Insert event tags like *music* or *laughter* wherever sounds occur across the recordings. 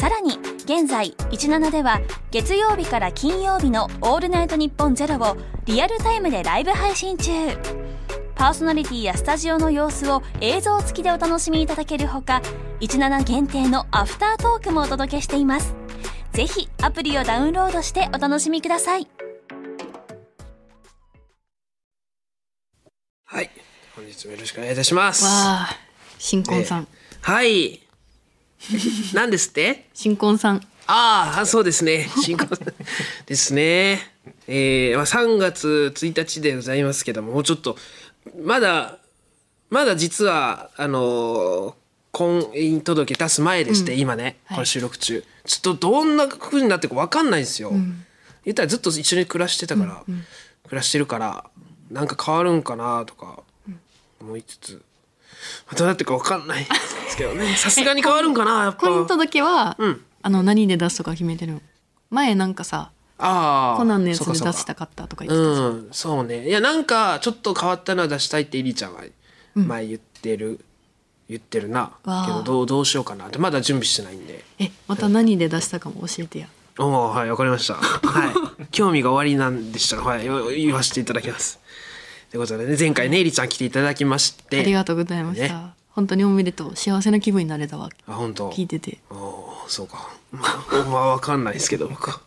さらに現在17では月曜日から金曜日の「オールナイトニッポンゼロをリアルタイムでライブ配信中パーソナリティやスタジオの様子を映像付きでお楽しみいただけるほか17限定のアフタートークもお届けしていますぜひアプリをダウンロードしてお楽しみくださいはい。本日もよろしくお願いいたします。わあ新婚さん、はい。*laughs* 何ですって？新婚さんああ、そうですね。新婚ですね。*laughs* えー、まあ3月1日でございますけども、もうちょっと、まだ、まだ実は、あのー婚姻届出す前でして、今ね、はいこれ収録中。ちょっとどんな風になってるか分かんないんですよ。言ったらずっと一緒に暮らしてたから、暮らしてるから、なんか変わるんかなとか思いつつ、まあどうなってるか分かんないですけどね。さすがに変わるんかな、やっぱ。婚姻届は、うんあの何で出すとか決めてるの？前なんかさああ。コナンのやつで出したかったとか言ってたじゃんうん、そうね。いや、なんか、ちょっと変わったのは出したいって、イリちゃんは前言ってる、言ってるな。けど、どう、どうしようかなって、まだ準備してないんで。えまた何で出したかも教えてやおおはい、わかりました。はい。*laughs* 興味が終わりなんでしたら、はい、よ言わせていただきます。ということでね、前回ね、イリちゃん来ていただきまして。ありがとうございました、ね。本当におめでとう幸せな気分になれたわ。あ、本当？聞いてて。おおそうか。*laughs* まあ、まあ、わかんないですけど、僕は。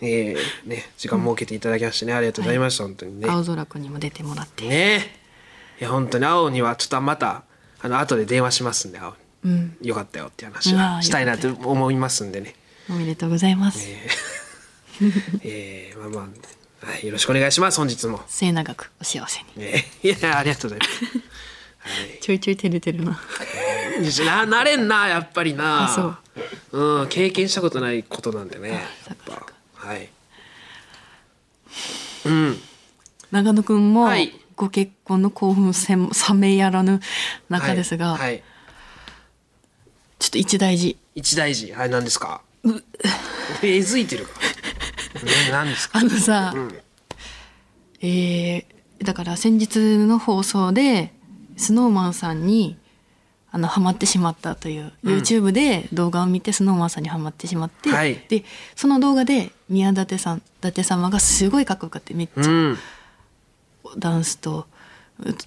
えー、ね、時間設けていただきましてね、ありがとうございました、本当にね。青空くんにも出てもらって、ね。いや本当に青にはちょっとまたあの後で電話しますんで青うん。よかったよって話うわーをしたいなと思いますんでね。おめでとうございます、*laughs* えー、まあまあ、はい、よろしくお願いします本日も、末永くお幸せに。えー、いやありがとうございます。ちょいちょい照れてるな。ななれんなやっぱりな。あう。ん経験したことないことなんでねやっぱ。はい。うん長野くんもはい。ご結婚の興奮せん冷めやらぬ中ですが、はい、はい、ちょっと一大事。一大事。はい何ですか？えずいてるかあのさ、えーだから先日の放送でスノーマンさんにあのハマってしまったという、YouTube で動画を見てスノーマンさんにハマってしまって、はい。でその動画で宮舘さん伊達様がすごいかっこよかっためっちゃうん。ダンスと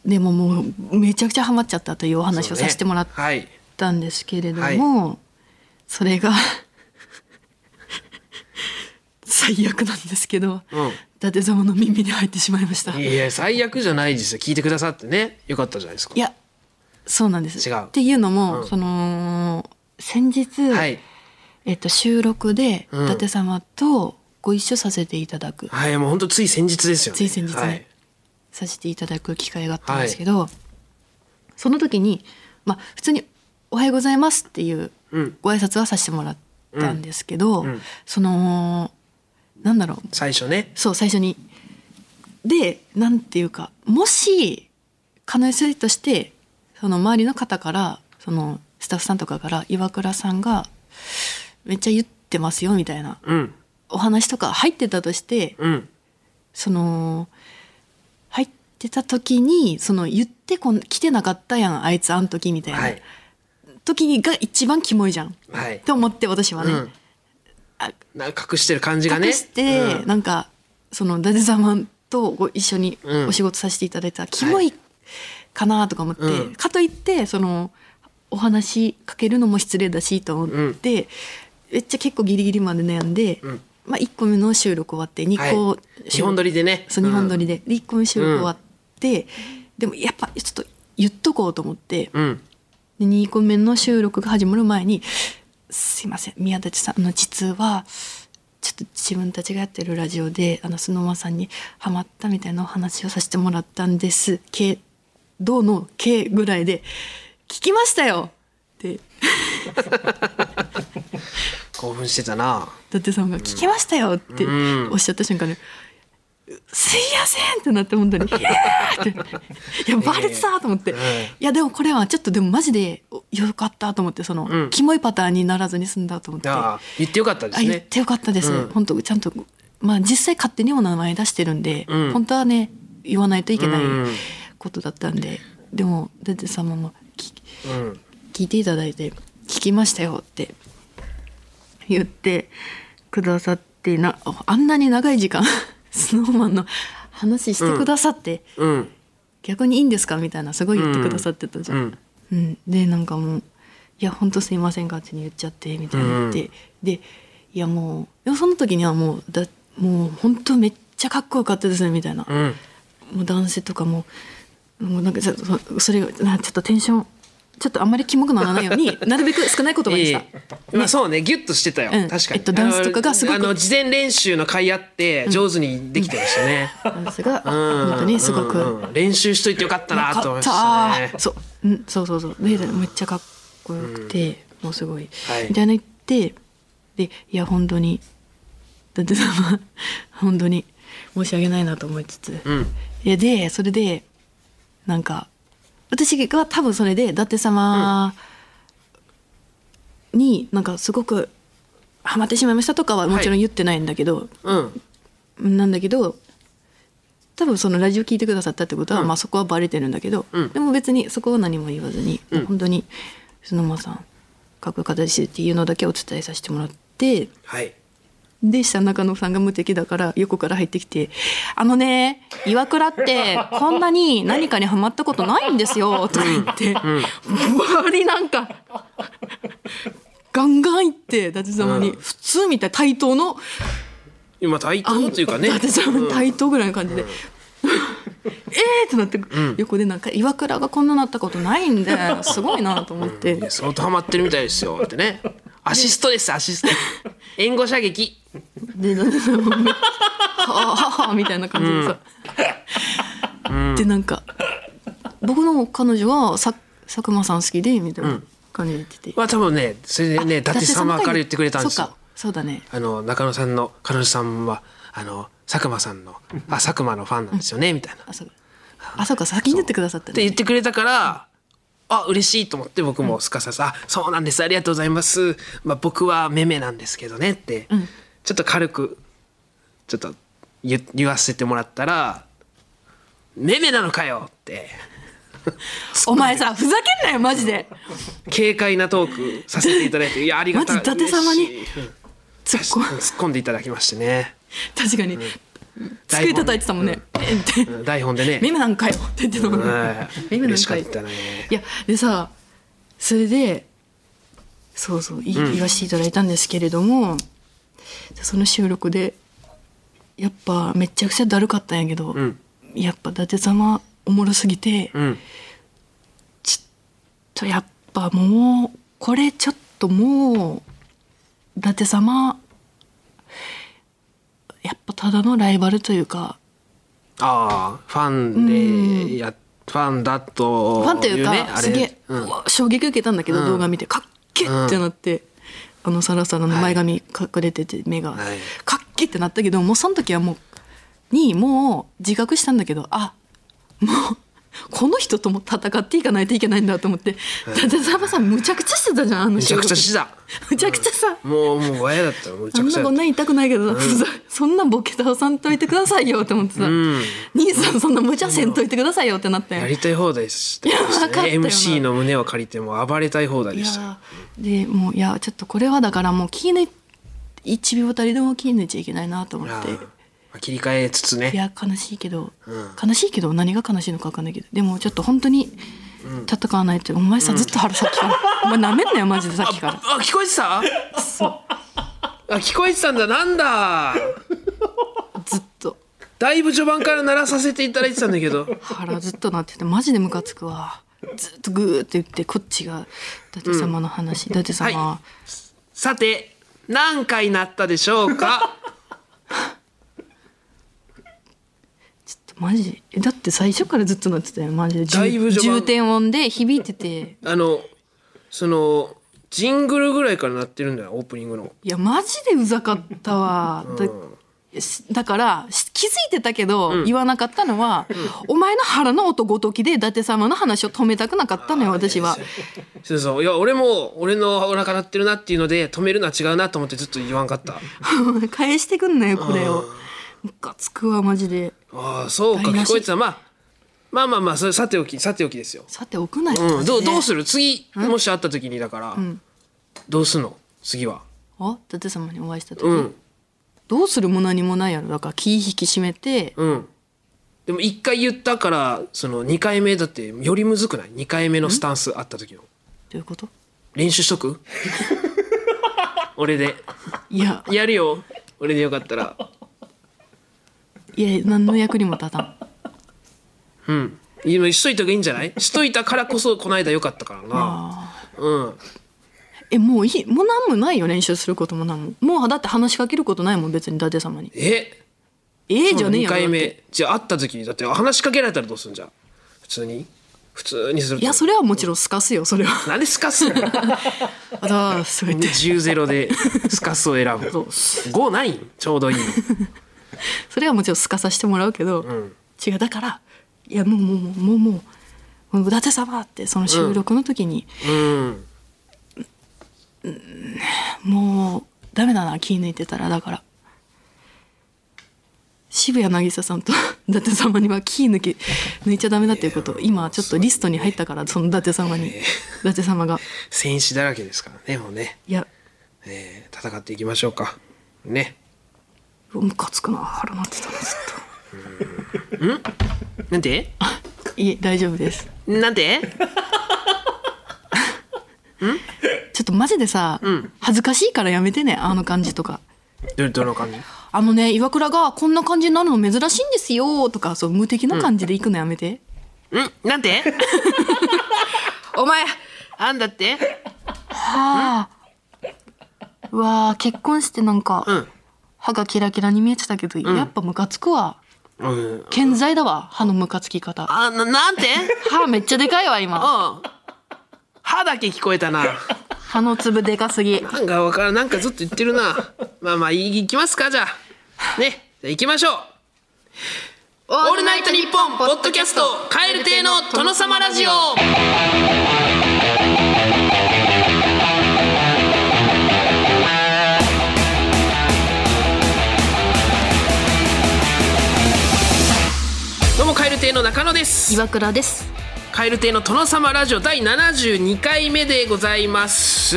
でももうめちゃくちゃハマっちゃったというお話をさせてもらっはいたんですけれども、それが最悪なんですけど、うん。伊達様の耳に入ってしまいました。いや最悪じゃないですよ。聞いてくださってね。よかったじゃないですか。いやそうなんです。違う。っていうのも、うん。その先日、はい。えっと、収録でうん。伊達様とご一緒させていただく、はいもう本当つい先日ですよね。つい先日ねはい。させていただく機会があったんですけど、その時に、まあ、普通に「おはようございます」っていううん。ご挨拶はさせてもらったんですけど、うんうん。そのなんだろう。最初ね。そう最初に。でなんていうかもし可能性としてその周りの方からそのスタッフさんとかから岩倉さんがめっちゃ言ってますよみたいなうん。お話とか入ってたとしてうん。その入ってた時にその言ってこん来てなかったやんあいつあん時みたいな、はい。時にが一番キモいじゃん。はい。と思って私はね、うん。あなんか隠してる感じがね。隠して、うん。なんかその伊達様とご一緒にうん。お仕事させていただいた、キモいかなとか思って、うん。かといってそのお話かけるのも失礼だしと思って、めっちゃ結構ギリギリまで悩んで、うん。まあ、1個目の収録終わって2個、はい。日本撮りでね。そう日本撮りでで,、で1個目収録終わって、でもやっぱちょっと言っとこうと思って、うん。で2個目の収録が始まる前に「すいません。宮舘さん。あの実はちょっと自分たちがやってるラジオであのスノーマンさんにハマったみたいなお話をさせてもらったんです。けどの「け」ぐらいで「聞きましたよ!」って。*laughs* 興奮してたな。伊達さんが「聞きましたよ」ってうん。おっしゃった瞬間に「すいません!」ってなって本当に「*laughs* いやバレてた!」と思って、うんい。やでもこれはちょっとでもマジでよかったと思ってその、うん。キモいパターンにならずに済んだと思って。言ってよかったですね。あ言ってよかったです、うん。本当ちゃんとまあ実際勝手にお名前出してるんで、うん。本当はね言わないといけないうん。ことだったんで、でも伊達様も聞うん。聞いていただいて「聞きましたよ」って言ってくださってなあんなに長い時間スノーマンの話してくださって、うん。逆にいいんですか？みたいなすごい言ってくださってたじゃん。うん。うん、でなんかもう「いや本当すいません勝手に言っちゃって」みたいな言って、でいやもうその時にはもうだもう本当めっちゃかっこよかったですねみたいな、うん。もう男性とかももうなんかそそれがなちょっとテンションちょっとあんまりキモくならないように *laughs* なるべく少ない言葉にした。まあそうね。ギュッとしてたよ、うん。確かに、えっとダンスとかがすごくあの事前練習の会あって上手にできてましたね、ダンスがうん。本当にすごく。うんうん。練習しといてよかったなと思いましたね。そう、うん、そうそうそう。でめっちゃかっこよくて、もうすごい、はい。みたいな言ってでいや本当にだってさまあ本当に申し訳ないなと思いつつ、うん。いやでそれでなんか私が多分それで伊達様になんかすごくハマってしまいましたとかはもちろん言ってないんだけど、うん。なんだけど多分そのラジオ聞いてくださったってことは、うん。まあそこはバレてるんだけど、うん。でも別にそこは何も言わずに、うん。本当に「須野さんかっこよかったです」っていうのだけお伝えさせてもらってはいで下中野さんが無敵だから横から入ってきて「あのね岩倉ってこんなに何かにハマったことないんですよ」とか言って、バリなんかガンガン言って伊達様に、うん。普通みたい対等の今対等というかね。伊達様に対等ぐらいの感じで。*laughs* えーってなって、横でなんか岩倉がこんななったことないんですごいなと思って、相当ハマってるみたいですよってね。アシストですアシスト。*laughs* 援護射撃でなんでもうはあはあみたいな感じでさ、でなんか僕の彼女はさ佐久間さん好きでみたいな感じで言ってて、まあ多分ねそれでね伊達様から言ってくれたんですよそうかそうだねあの中野さんの彼女さんはあの佐久間さんのあ佐久間のファンなんですよねみたいな。あそうあそうか先に言ってくださったねて言ってくれたからあ嬉しいと思って僕もすかさず「あそうなんですありがとうございます、まあ、僕はめめなんですけどね」って、んちょっと軽くちょっと言言わせてもらったら「めめなのかよ!」って。*laughs* お前さふざけんなよマジで。軽快なトークさせていただいていやありがたい。マジ伊達様に突っ込 *laughs* 突っ込んでいただきましてね。確かに、机叩いてたもんね、うん。台本でね。耳なんかよって言ってたもんね、はい耳なんかかよね。いやでさそれでそうそう言わせていただいたんですけれども、その収録でやっぱめちゃくちゃだるかったんやけど、うん。やっぱ伊達様おもろすぎて、うん。とやっぱもうこれちょっともう伊達様やっぱただのライバルというかああファンでや、ファンだとファンというか、すげえ、うん。衝撃受けたんだけど、うん。動画見てかっけってなって、あのサラサラの前髪隠れてて目が、はい。かっけってなったけどもうその時はもうにもう自覚したんだけどあもうこの人とも戦っていかないといけないんだと思って。だってサバさんむちゃくちゃしてたじゃんあのめちゃくちゃした。むちゃくちゃさ、もうもう親だったらむちゃくちゃ。あんなこんな言いたくないけど、ふざそんなボケ倒さんといてくださいよって思ってさ、ん。兄さんそんな無茶せんといてくださいよってなったよやりたい放題でしたいやわかったよな。MC の胸を借りても暴れたい放題いでしたでもういやちょっとこれはだからもう気抜い1秒たりでも気抜いちゃいけないなと思っあてあ切り替えつつね。いや悲しいけど、うん。悲しいけど何が悲しいのか分かんないけどでもちょっと本当に戦わないと、お前さずっと腹さっきから、お前なめんなよマジでさっきから。あ聞こえてた？あ聞こえてたんだ。なんだ？ずっと。だいぶ序盤から鳴らさせていただいてたんだけど。腹ずっとなっててマジでムカつくわ。ずっとグーって言ってこっちが伊達様の話、伊達様、はさて何回鳴ったでしょうか？マジ？えだって最初からずっとなってたよ。マジで。だいぶ序盤。重点音で響いてて。あのそのジングルぐらいから鳴ってるんだよオープニングの。いやマジでうざかったわ、だしだからし気づいてたけど、言わなかったのは、お前の腹の音ごときで伊達様の話を止めたくなかったのよ私は。そうそう。いや俺も俺のお腹鳴ってるなっていうので止めるのは違うなと思ってずっと言わんかった。*laughs* 返してくんなよこれを。ムカつくわマジでああそうか聞こえてた。まあまあまあまあそれさておきさておきですよ。さておくなよ、うん、どうどうする？る次もし会った時にだから、どうすんの？次は。あ伊達様にお会いした時、うん。どうするも何もないやろ。だから気引き締めて、うん。でも1回言ったからその2回目だってよりむずくない？2回目のスタンスあった時の。どういうこと？練習しとく？*laughs* 俺で。いや。やるよ。俺でよかったらいや何の役にも立たん。うん。今しといた方がいいんじゃない？しといたからこそこの間よかったからな。うん。えもういいもう何もないよ練習することも何も。もうだって話しかけることないもん別に伊達様に。え？ええじゃねえ2よ回目。じゃあ会った時にだって話しかけられたらどうすんじゃん？普通に？普通にすると。いやそれはもちろんすかすよそれは。なんでスカスあだすごいって。10ゼロでスカスを選ぶ。そう。5ない？ちょうどいい *laughs* それはもちろんすかさせてもらうけど、ん。違う。だからいやもうもうもうもうもうもう伊達様ってその収録の時に、うんもうダメだな気抜いてたらだから渋谷渚さんと伊達様には気抜き抜いちゃダメだっていうことを今ちょっとリストに入ったからその伊達様に伊達様が戦士だらけですからねもうね、いやえー戦っていきましょうかねムカつくな腹なってたなずっ *laughs* なんで？といえ大丈夫です。なんで？ちょっとマジでさ、恥ずかしいからやめてねあの感じとか。どどの感じ？あのね岩倉がこんな感じになるの珍しいんですよとかそう無敵な感じで行くのやめて、ん。なんで？*laughs* お前あんだって？はあ。うわあ結婚してなんか、うん歯がキラキラに見えてたけど、やっぱムカつくわ。うん。健在だわ歯のムカつき方。あななんて？歯めっちゃでかいわ今。うん。歯だけ聞こえたな。歯の粒でかすぎ。なんかわからん。なんかずっと言ってるな。まあまあいいきますかじゃあ。ね。じゃあ行きましょう。オールナイトニッポンポッドキャスト蛙亭の殿様ラジオどうも蛙亭の中野です。岩倉です。蛙亭の殿様ラジオ第72回目でございます、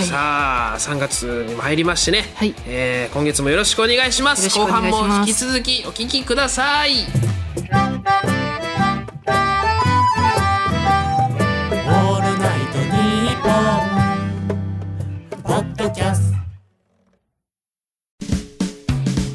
い。さあ3月にも入りましてね、はい。えー今月もよろしくお願いします。よろしくお願いします。後半も引き続きお聞きください。オールナイトニッポン」ポッドキャスト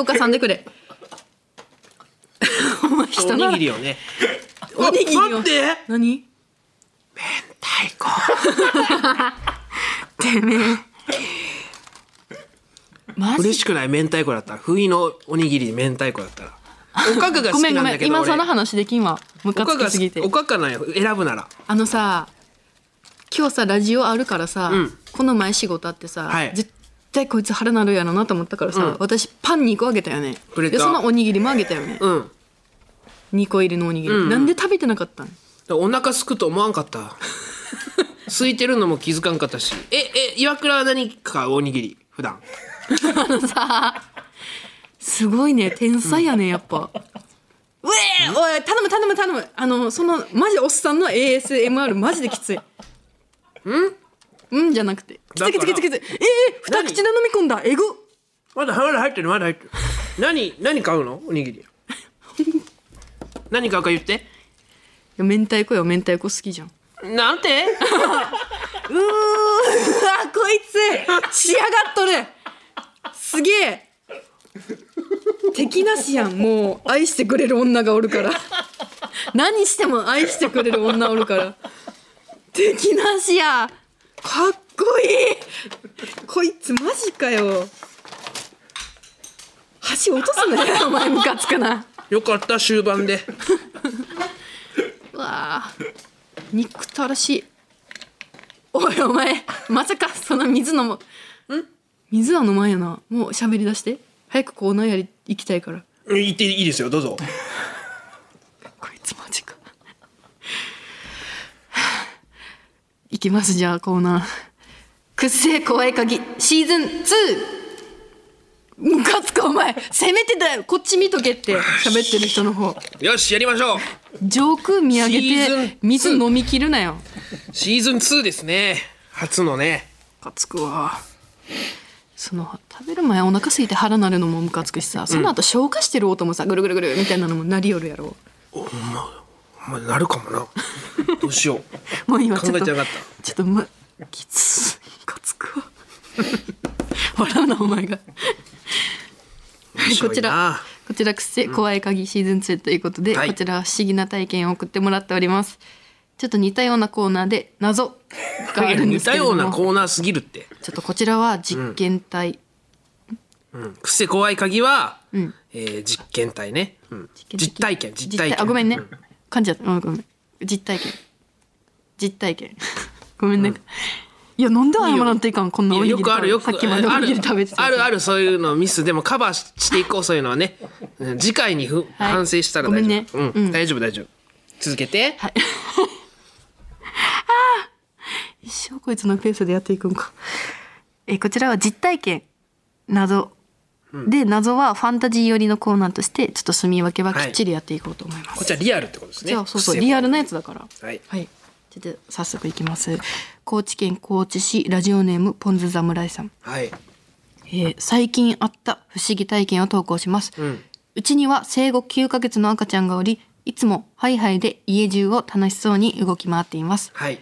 動かさんでくれ。お前おにぎりをね。おにぎりを待って。何？太鼓てめえ。マジ？嬉しくない明太子だったら。不意のおにぎり明太子だったら。おかかが好ごめんごめんきなん。だけど今その俺話できんわ。ムカおかかつきすぎておかかなんよ。選ぶなら。あのさ今日さラジオあるからさ、ん。この前仕事あってさ、はい。絶対こいつ腹なるやろなと思ったからさ、うん。私パン2個あげたよね。くれた。でそのおにぎりもあげたよね、うん。2個入りのおにぎり、うん。なんで食べてなかったん？お腹すくと思わんかった。*laughs* 空いてるのも気づかんかったし。ええ岩倉は何かおにぎり？普段。すごいね。天才やねやっぱ、うえー、おい頼む頼む頼む。あのそのマジおっさんの ASMR マジできつい。うん？うんじゃなくて。きついきついきついきつい。えー、二口で飲み込んだ。えぐ。まだまだ入ってるまだ入ってる。何何買うの？おにぎり。何買うか言って。明太子よ。明太子好きじゃん。なんて？*laughs* うーわこいつ。仕上がっとる。すげえ。敵なしやん。もう愛してくれる女がおるから。何しても愛してくれる女おるから。敵なしやかっこいい。こいつマジかよ。箸落とすなよ *laughs* お前ムカつくな。よかった終盤で。うわあ。憎たらしい。おいお前まさかその水飲むん？水は飲まんやな。もう喋り出して。早くコーナーやり行きたいから。言っていいですよどうぞ。*laughs* こいつマジかきますじゃあコーナー「くっせえ怖い鍵。シーズン2」ムカつくお前。せめてだよ。こっち見とけって。喋ってる人の方。よしやりましょう。上空見上げて水飲みきるなよ。シーズン2ですね。初のね。ムカつくわ。その食べる前お腹空いて腹なるのもムカつくしさ。その後消化してる音もさぐるぐるぐるみたいなのも鳴りよるやろ。お前なるかもな。*laughs* どうしよう。もう今ちょっと考えてなかっちょっとまきついムカつくわ *laughs* 笑うなお前が。はいこちらこちらくせ怖い鍵シーズン2ということで、はい。こちらは不思議な体験を送ってもらっております。ちょっと似たようなコーナーで謎。があるんで似たようすけれども。なコーナーすぎるって。ちょっとこちらは実験体、うん。くせ怖い鍵は、ん。えー実験体ね、うん。験実体験実体験。あごめんね。う噛んじゃった。うんごめん。実体験。実体験。*laughs* ごめんね、いやなんで謝らんといかんこんないおにぎりやよ。くあるよくさっきまでおにぎり食べてたあるあるそういうのミス。でもカバーししていこうそういうのはね、うん。次回にふ、はい。反省したら大丈夫。ね。うん。うん。大丈夫大丈夫。続けて、はい。*laughs* 一生こいつのペースでやっていくんか。えーこちらは実体験謎、で謎はファンタジー寄りのコーナーとしてちょっと住み分けはきっちりやっていこうと思います。こっちはリアルってことですね。じゃあそう。そうリアルなやつだから。はい。はい。ちょっと早速いきます。高知県高知市ラジオネームポンズ侍さん。はい。えー最近あった不思議体験を投稿します、ううんちには生後9ヶ月の赤ちゃんがおりいつもハイハイで家中を楽しそうに動き回っています。はい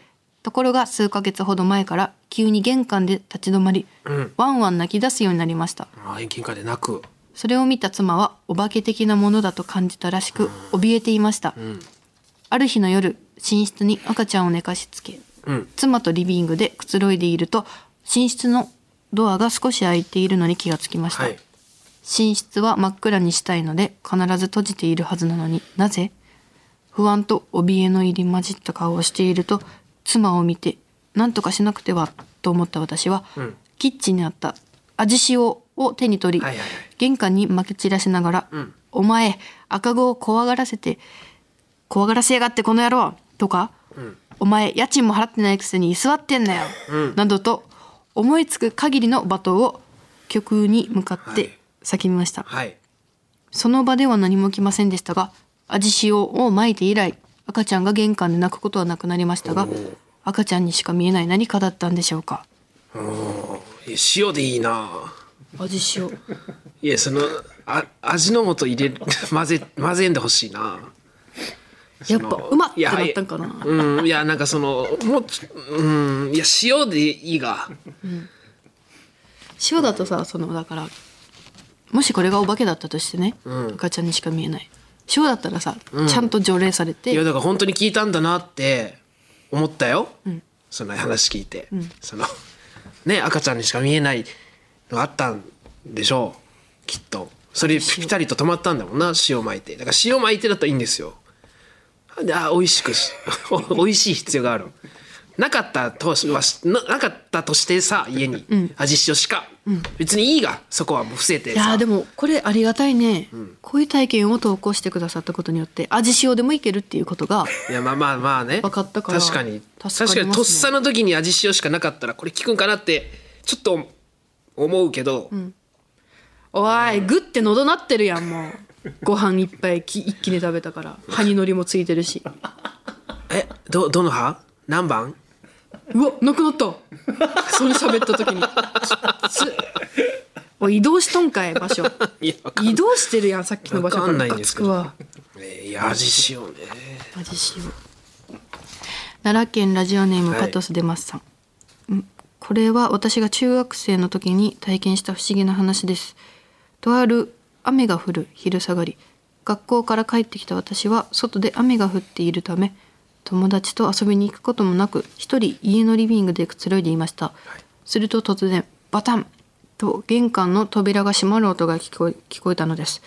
ところが数ヶ月ほど前から急に玄関で立ち止まり、うん。ワンワン泣き出すようになりました。あー遠で泣く。それを見た妻はお化け的なものだと感じたらしく怯えていました、ん。ある日の夜寝室に赤ちゃんを寝かしつけうん。妻とリビングでくつろいでいると寝室のドアが少し開いているのに気がつきました、はい。寝室は真っ暗にしたいので必ず閉じているはずなのになぜ？不安と怯えの入り混じった顔をしていると妻を見て何とかしなくてはと思った私は、ん。キッチンにあった味塩を手に取り、はいはいはい。玄関にまき散らしながら「ん。お前赤子を怖がらせて怖がらせやがってこの野郎」とか、お前家賃も払ってないくせに居座ってんなよ」などと思いつく限りの罵倒を曲に向かって叫びました、はい。その場では何も起きませんでしたが味塩をまいて以来赤ちゃんが玄関で泣くことはなくなりましたが赤ちゃんにしか見えない何かだったんでしょうか？え塩でいいな。味塩いやそのあ味の素入れる *laughs* 混ぜ混ぜんでほしいな。やっぱうまってなったんかな？うん。いやなんかそのもううん。いや塩でいいが。塩だとさそのだからもしこれがお化けだったとしてね、ん。赤ちゃんにしか見えない塩だったらさ、ちゃんと除霊されて。いやだから本当に聞いたんだなって思ったよ、その話聞いて、そのね赤ちゃんにしか見えないのがあったんでしょう。きっと。それピタリと止まったんだもんな塩巻いて。だから塩巻いてだったらいいんですよ。であ美味しくし *laughs* 美味しい必要があるなかったとしはしななかったとしてさ家に味塩しか、別にいいがそこはもう伏せていやでもこれありがたいね、こういう体験を投稿してくださったことによって味塩でもいけるっていうことがいやまあまあまあね。分かったから確かに。助かります確ねかにとっさの時に味塩しかなかったらこれ効くんかなってちょっと思うけど、おいグって喉なってるやんもう。ご飯いっぱいき一気に食べたから。歯にのりもついてるし。えどどの歯何番？うわなくなった。それ喋った時に。おい移動しとんかい場所。*laughs* いやわかん移動してるやんさっきの場所わかんないんムカですけど。つくわえーいや味塩ね。味塩奈良県ラジオネームはいパトスデマスさん、うんこれは私が中学生の時に体験した不思議な話です。とある雨が降る昼下がり。学校から帰ってきた私は外で雨が降っているため友達と遊びに行くこともなく一人家のリビングでくつろいでいました、すると突然バタン！と玄関の扉が閉まる音が聞こえ聞こえたのです。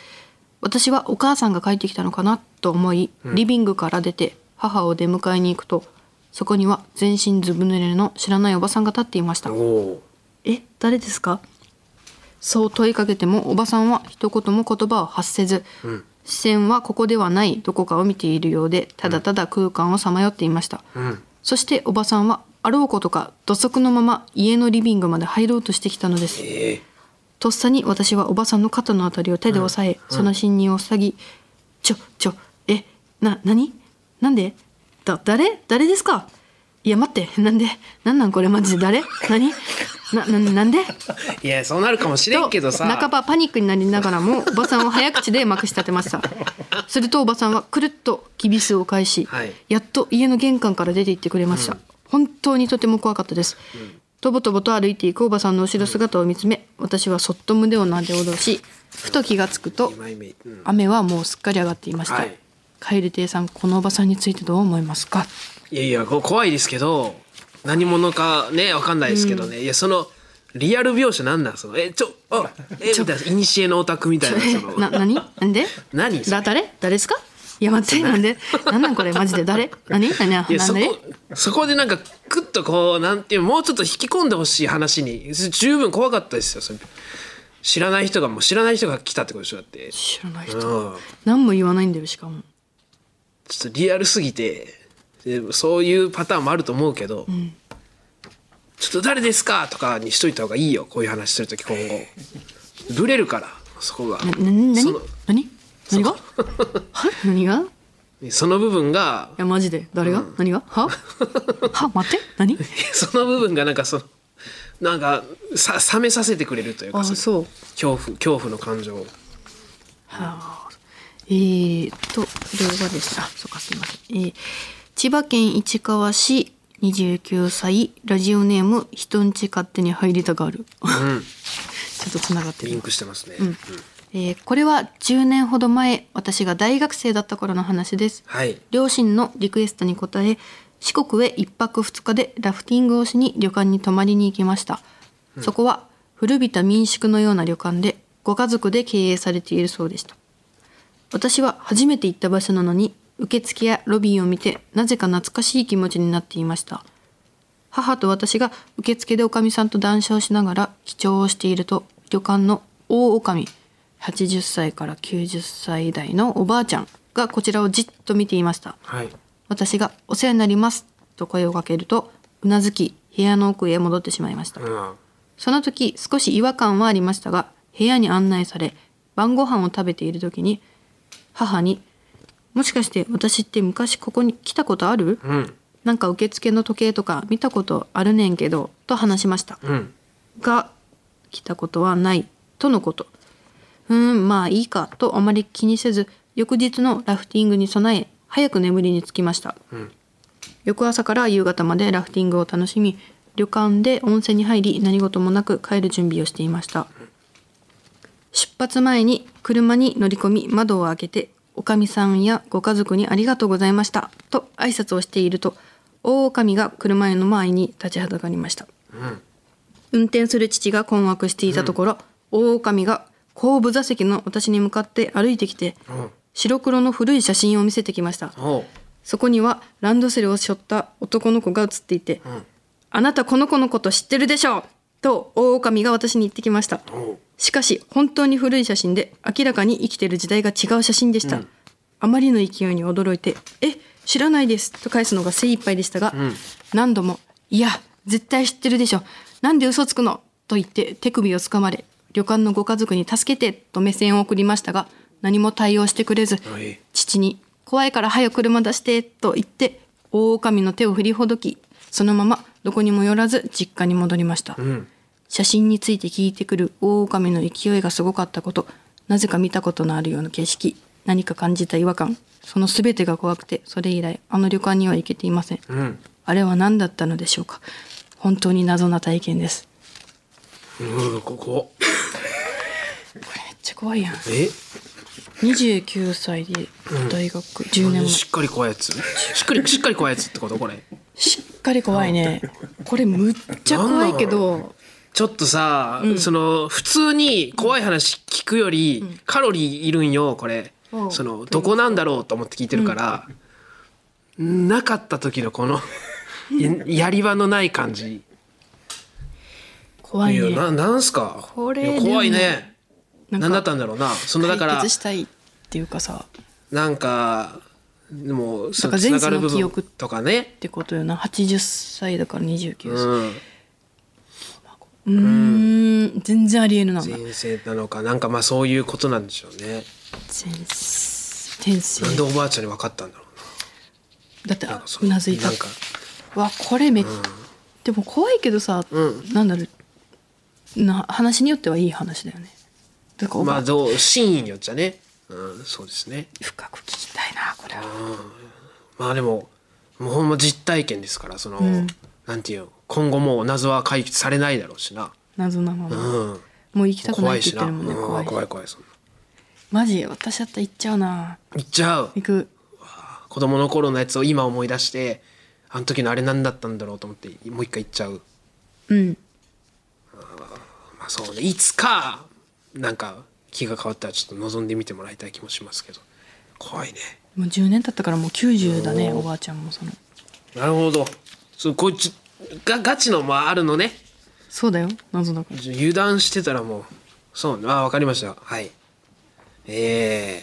私はお母さんが帰ってきたのかなと思いリビングから出て母を出迎えに行くとそこには全身ずぶ濡れの知らないおばさんが立っていました。え誰ですか？そう問いかけてもおばさんは一言も言葉を発せず、視線はここではないどこかを見ているようでただただ空間をさまよっていました、ん。そしておばさんはあろうことか土足のまま家のリビングまで入ろうとしてきたのです。え。ーとっさに私はおばさんの肩のあたりを手で押さえ、その侵入を塞ぎ「ちょちょえな何？なんで？だ誰？誰ですか？いや待ってなんでなんなんこれマジで誰？何？なななんで?」いやそうなるかもしれんけどさ。と半ばパニックになりながらもおばさんを早口でまくし立てました。するとおばさんはくるっときびすを返し、はい。やっと家の玄関から出て行ってくれました、本当にとても怖かったです、とぼとぼと歩いていくおばさんの後ろ姿を見つめ私はそっと胸をなで下ろしふと気がつくと雨はもうすっかり上がっていました、はい。カエル亭さんこのおばさんについてどう思いますか？いやいやこ怖いですけど何者かねわかんないですけどね、いやそのリアル描写なんなんその。えちょあえみたいないにしえのオタクみたいなその。な何？なんで？何？それだ誰？誰ですか？いや待ってな。んで？なんなんこれ？マジで？誰？何？何？いやそなんで？こそこでなんかクッとこうなんていうもうちょっと引き込んでほしい話に十分怖かったですよそれ。知らない人がもう知らない人が来たってことでしょだって。知らない人、うん。何も言わないんだよしかも。ちょっとリアルすぎてでそういうパターンもあると思うけど、ちょっと誰ですかとかにしといた方がいいよこういう話するとき今後。ブレるからそこが。何？何？何が？*laughs* は？何が？いその部分がやマジで。誰が、何が？は？*laughs* は？待って何？*laughs* その部分がなんかそのなんかさ冷めさせてくれるというか恐怖恐怖の感情を。はあ。えー、とこれはですねあそうかすいません、えー千葉県市川市29歳ラジオネーム人んち勝手に入りたがる。*laughs* ちょっとつながってる。リンクしてますね、えーこれは10年ほど前私が大学生だった頃の話です。はい。両親のリクエストに応え四国へ1泊2日でラフティングをしに旅館に泊まりに行きました、そこは古びた民宿のような旅館でご家族で経営されているそうでした。私は初めて行った場所なのに受付やロビーを見てなぜか懐かしい気持ちになっていました。母と私が受付でおかみさんと談笑しながら記帳をしていると旅館の大おかみ80歳から90歳代のおばあちゃんがこちらをじっと見ていました。はい。私が「お世話になります」と声をかけるとうなずき部屋の奥へ戻ってしまいました、うん。その時少し違和感はありましたが部屋に案内され晩ご飯を食べている時に母に「もしかして私って昔ここに来たことある？うん。なんか受付の時計とか見たことあるねんけど」と話しました。うん。が来たことはないとのこと。うーんまあいいかとあまり気にせず翌日のラフティングに備え早く眠りにつきました、翌朝から夕方までラフティングを楽しみ旅館で温泉に入り何事もなく帰る準備をしていました。出発前に車に乗り込み窓を開けておかみさんやご家族にありがとうございました。と挨拶をしていると大おかみが車の前に立ちはだかりました。運転する父が困惑していたところ、大狼が後部座席の私に向かって歩いてきて、白黒の古い写真を見せてきました。おう。そこにはランドセルを背負った男の子が写っていて、あなたこの子のこと知ってるでしょうと大狼が私に言ってきました。おうしかし本当に古い写真で明らかに生きてる時代が違う写真でした、あまりの勢いに驚いて「え知らないです」と返すのが精一杯でしたが、何度も「いや絶対知ってるでしょ。なんで嘘つくの?」と言って手首をつかまれ旅館のご家族に助けてと目線を送りましたが何も対応してくれずはい。父に「怖いから早く車出して」と言って大狼の手を振りほどきそのままどこにも寄らず実家に戻りました、ん写真について聞いてくる大狼の勢いがすごかったことなぜか見たことのあるような景色何か感じた違和感その全てが怖くてそれ以来あの旅館には行けていません、うん。あれは何だったのでしょうか。本当に謎な体験です。うんここ。めっちゃ怖いやん。え？29歳で大学10年前。しっかり怖いやつ？しっかりしっかり怖いやつってこと？これ。しっかり怖いね。これむっちゃ怖いけどちょっとさ、その普通に怖い話聞くよりカロリーいるんよこれ、う。んそのどこなんだろうと思って聞いてるから、なかった時のこのや *laughs* やり場のない感じ。いや怖いねななんすか？これいや怖いでねなんか何だったんだろうな。そのだから解決したいっていうかさ。なんかでもそのつだから前世ながる部記憶とかねってことよな。80歳だから29歳。うんうーん。全然ありえるな。前前世なのかなんかまあそういうことなんでしょうね。転生なんでおばあちゃんに分かったんだろだってうななんかそうなずいた。なんか。わこれめっ、でも怖いけどさ、うん。なんだろう。な話によってはいい話だよね。だからまあどう真意によっちゃね。うんそうですね。深く聞きたいなこれは。まあでももうほんま実体験ですからその、なんていうの今後もう謎は解決されないだろうしな。謎なまま、うん。もう行きたくな怖いって言ってるもんねうん怖い。怖い怖いそんな。マジ私だったら行っちゃうな。行っちゃう。行く。子供の頃のやつを今思い出してあの時のあれ何だったんだろうと思ってもう一回行っちゃう。うん。まあそうね。いつかなんか気が変わったらちょっと望んでみてもらいたい気もしますけど。怖いね。もう10年経ったからもう90だねおばあちゃんもその。なるほど。そうこいつがガチのもあるのね。そうだよ。謎だから。油断してたらもう。そう。あわかりました。はい。え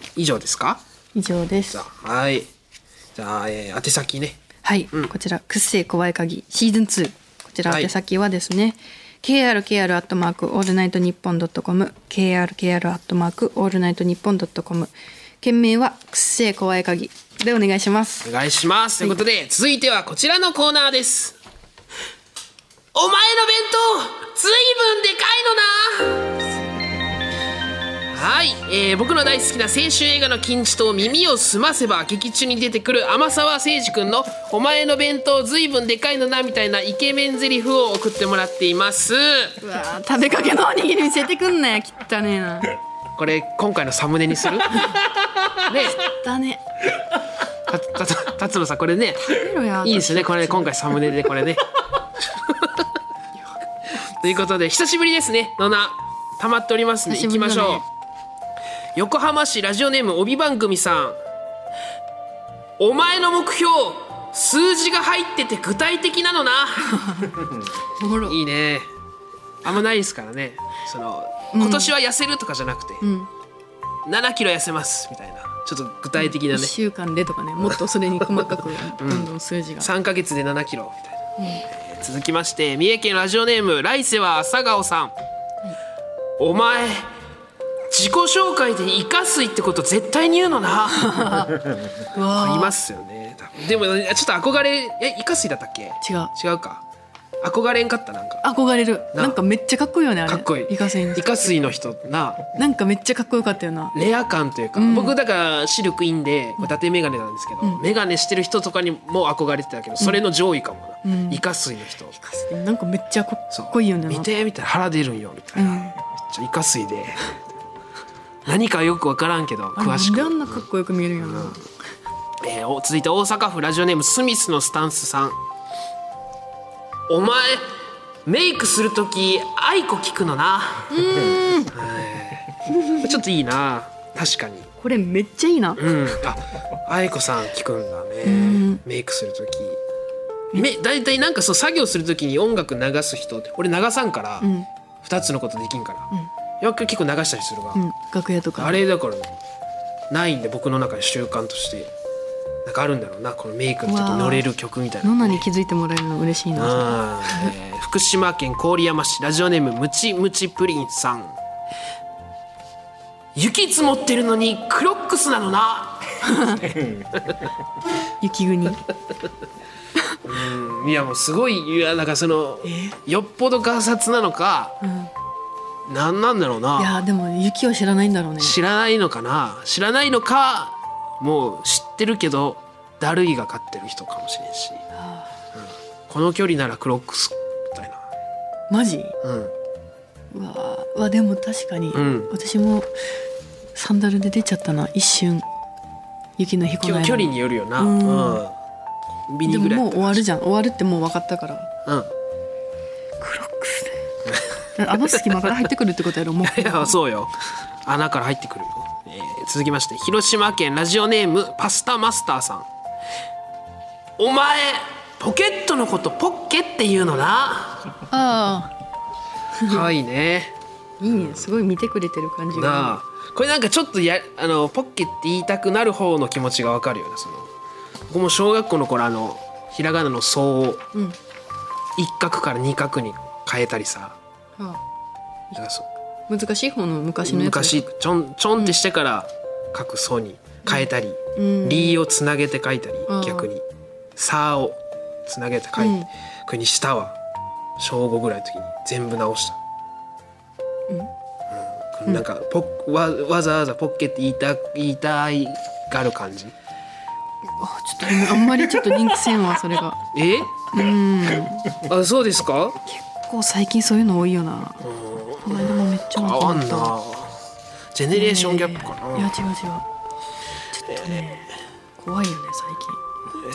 ー、以上ですか？以上です。はい。じゃあ、えー、宛先ね。はい、こちら「くっせー怖い鍵」シーズン2こちらはい。宛先はですね、krkr アットマークオールナイトニッポンドットコム。krkr アットマークオールナイトニッポンドットコム。件名は「くっせー怖い鍵」でお願いします。お願いします、ということで続いてはこちらのコーナーです。お前の弁当ずいぶんでかいのな。はい、えー僕の大好きな青春映画の金字塔耳をすませば劇中に出てくる天沢誠司君の「お前の弁当ずいぶんでかいのな」みたいなイケメン台詞を送ってもらっています。うわー食べかけのおにぎり見せてくんなよ汚ねえな *laughs* これ今回のサムネにする？*laughs* ね。だね。たたた達野さんこれね。いいですね。これ今回サムネでこれね。*laughs* ということで久しぶりですね。のな溜まっておりますんでね。行きましょう。横浜市ラジオネーム帯番組さん。お前の目標数字が入ってて具体的なのな。*laughs* いいね。あんまないですからね。その今年は痩せるとかじゃなくて、ん。7キロ痩せますみたいなちょっと具体的な1ね、週間でとかねもっとそれに細かく *laughs* どんどん数字が、3ヶ月で7キロみたいな、えー続きまして三重県ラジオネーム来世は朝顔さん、お前自己紹介でイカ水ってこと絶対に言うのな。*laughs* いますよねでもちょっと憧れえイカ水だったっけ？ー違う。違うか憧れんかったなんか。憧れる。ななんかめっちゃかっこいいよねあれ。かっこいい。イカセイのイカ水の人。ななんかめっちゃかっこよかったよな。レア感というか、ん。僕だから視力いいんで伊達眼鏡なんですけど、眼鏡してる人とかにも憧れてたけどそれの上位かもな、うん。イカ水の人。なんかめっちゃかっこいいよね見てみたいな腹出るんよみたいな、うん。めっちゃイカ水で。*laughs* 何かよく分からんけど詳しく。あんなかっこよく見えるんやな、えーお続いて大阪府ラジオネームスミスのスタンスさんお前メイクする時アイコ聞くのな。はい。ちょっといいな。確かに。これめっちゃいいな。うん。あ愛子さん聞くんだね、ん。メイクする時。め大体なんかそう作業する時に音楽流す人って俺流さんからうん。2つのことできんから、よく結構流したりするが、うん。楽屋とか。あれだからないんで僕の中で習慣としてなんかあるんだろうなこのメイクの時に乗れる曲みたいな。ノナに気づいてもらえるの嬉しいな。えー福島県郡山市ラジオネームムチムチプリンさん。雪積もってるのにクロックスなのな。雪国。いやもうすごいいやなんかそのよっぽどガサツなのか、なんなんだろういなやでも雪を知らないんだろうね。知らないのかな。知らないのかもう知ってるけどだるいが勝ってる人かもしれんし、うん。この距離ならクロックスみたいな。マジ？うん。うわわでも確かに、うん。私もサンダルで出ちゃったな。一瞬。雪の日この間。距距離によるよな。うん。うん。ミニでももうぐら。いやったら終わるじゃん。終わるってもう分かったから。うん。クロックスね。あの隙間から入ってくるってことやろもう。*laughs* いやそうよ。穴から入ってくるよ、えー続きまして広島県ラジオネームパスタマスターさん。お前ポケットのことポッケって言うのな。あかわいいね。あいいね。すごい見てくれてる感じが。なあ。これなんかちょっとやあのポッケって言いたくなる方の気持ちがわかるよねその。僕も小学校の頃あのひらがなの「そう」をうん。一画から二画に変えたりさ。はだからそう。あ難しい方の昔のやつ昔ちょんちょんってしてから書く「そ」に変えたり「うん。り」をつなげて書いたりうん。逆に「さ」をつなげて書いて、うん。これに「した」は小5ぐらいの時に全部直した。うん。なんかポッわわざわざポッケって言いた言いたいがる感じ。あちょっとあんまりちょっと人気せんわそれが。*laughs* え？うん。あそうですか？結構最近そういうの多いよな。この間もめっちゃ変多かったわんなジェネレーションギャップかな、いや違う違う。ちょっとね怖いよね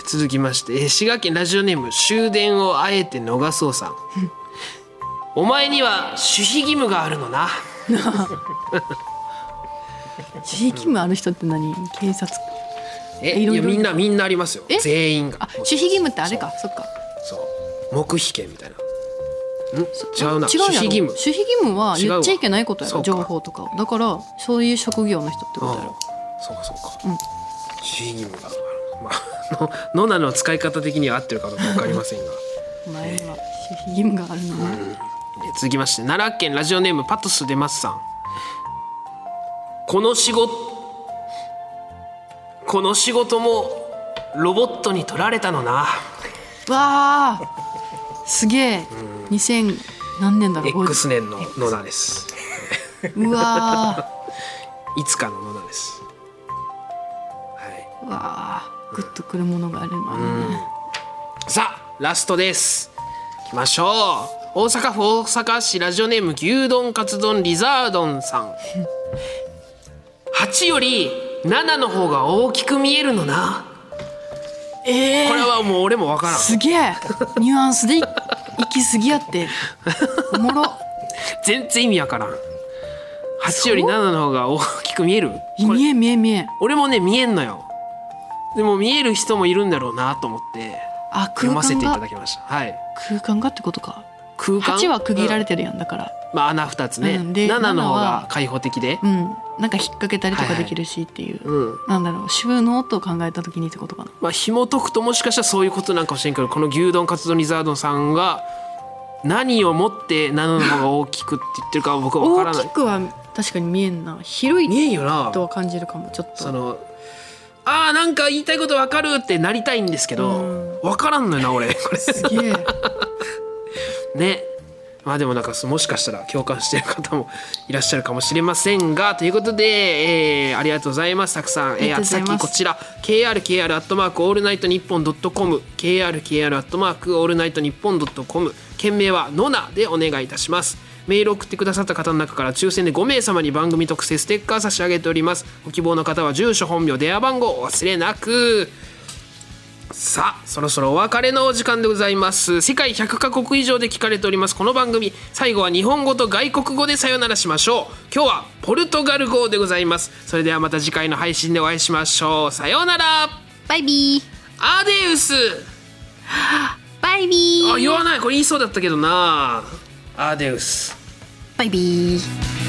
続きましてえー滋賀県ラジオネーム終電をあえて逃そうさん。お前には守秘義務があるのな。最近地域務ある人って何？警察？えいやみんなみんなありますよ。え？全員が。あ守秘義務ってあれか。そっか。そう。黙秘権みたいな。ん違うな。違う守秘義務。守秘義務は言っちゃいけないことやろ。情報とかを。だからそういう職業の人ってことやろ。あそうかそうか、うん。守秘義務がある。まあ *laughs* のノナの使い方的には合ってるかどうか分かりませんが。*laughs* お前には守秘義務があるのな、え続きまして。奈良県ラジオネームパトスデマスさん。この仕事この仕事もロボットに取られたのな。わあすげえ。2000何年だろう？X 年のノナです。うわいつかのノナです。はい。わあグッとくるものがあるのね、さあラストです。いきましょう。大阪府大阪市ラジオネーム牛丼カツ丼リザードンさん。*laughs* 8より7の方が大きく見えるのなえこれはもう俺もわからん。すげえ。ニュアンスでい行き過ぎやって。おもろ。全然意味わからん。8より7の方が大きく見える？見え見え見え。俺もね見えんのよ。でも見える人もいるんだろうなと思ってあ空読ませてい間がただきました。はい。空間がってことか空間？8は区切られて、てるやんだから。まあ穴2つね、うん。で7の方7がは開放的で。うん。なんか引っ掛けたりとかできるしっていう、うん。なんだろう収納と考えた時にってことかな。まあ紐解くともしかしたらそういうことなんかもしれんけどこの牛丼カツ丼リザードンさんが何をもって7の方が大きくって言ってるかは僕は分からない。大きくは確かに見えんな。広い見えんよな。とは感じるかもちょっと。そのあーなんか言いたいこと分かるってなりたいんですけどうん。分からんのよな俺。これ。すげえ *laughs* ね。まあでもなんかもしかしたら共感してる方もいらっしゃるかもしれませんがということで、えーありがとうございます。たくさん、えー、がとうございます。先こちら。KRKR アットマークオールナイトニッポンドットコム。KRKR アットマークオールナイトニッポンドットコム。件名はノナでお願いいたします。メールを送ってくださった方の中から抽選で5名様に番組特製ステッカー差し上げております。ご希望の方は住所本名電話番号お忘れなくさあそろそろお別れのお時間でございます。世界100カ国以上で聞かれておりますこの番組。最後は日本語と外国語でさよならしましょう。今日はポルトガル語でございます。それではまた次回の配信でお会いしましょう。さようなら。バイビー。アデウス。バイビー。あ言わない。これ言いそうだったけどな。アデウス。バイビー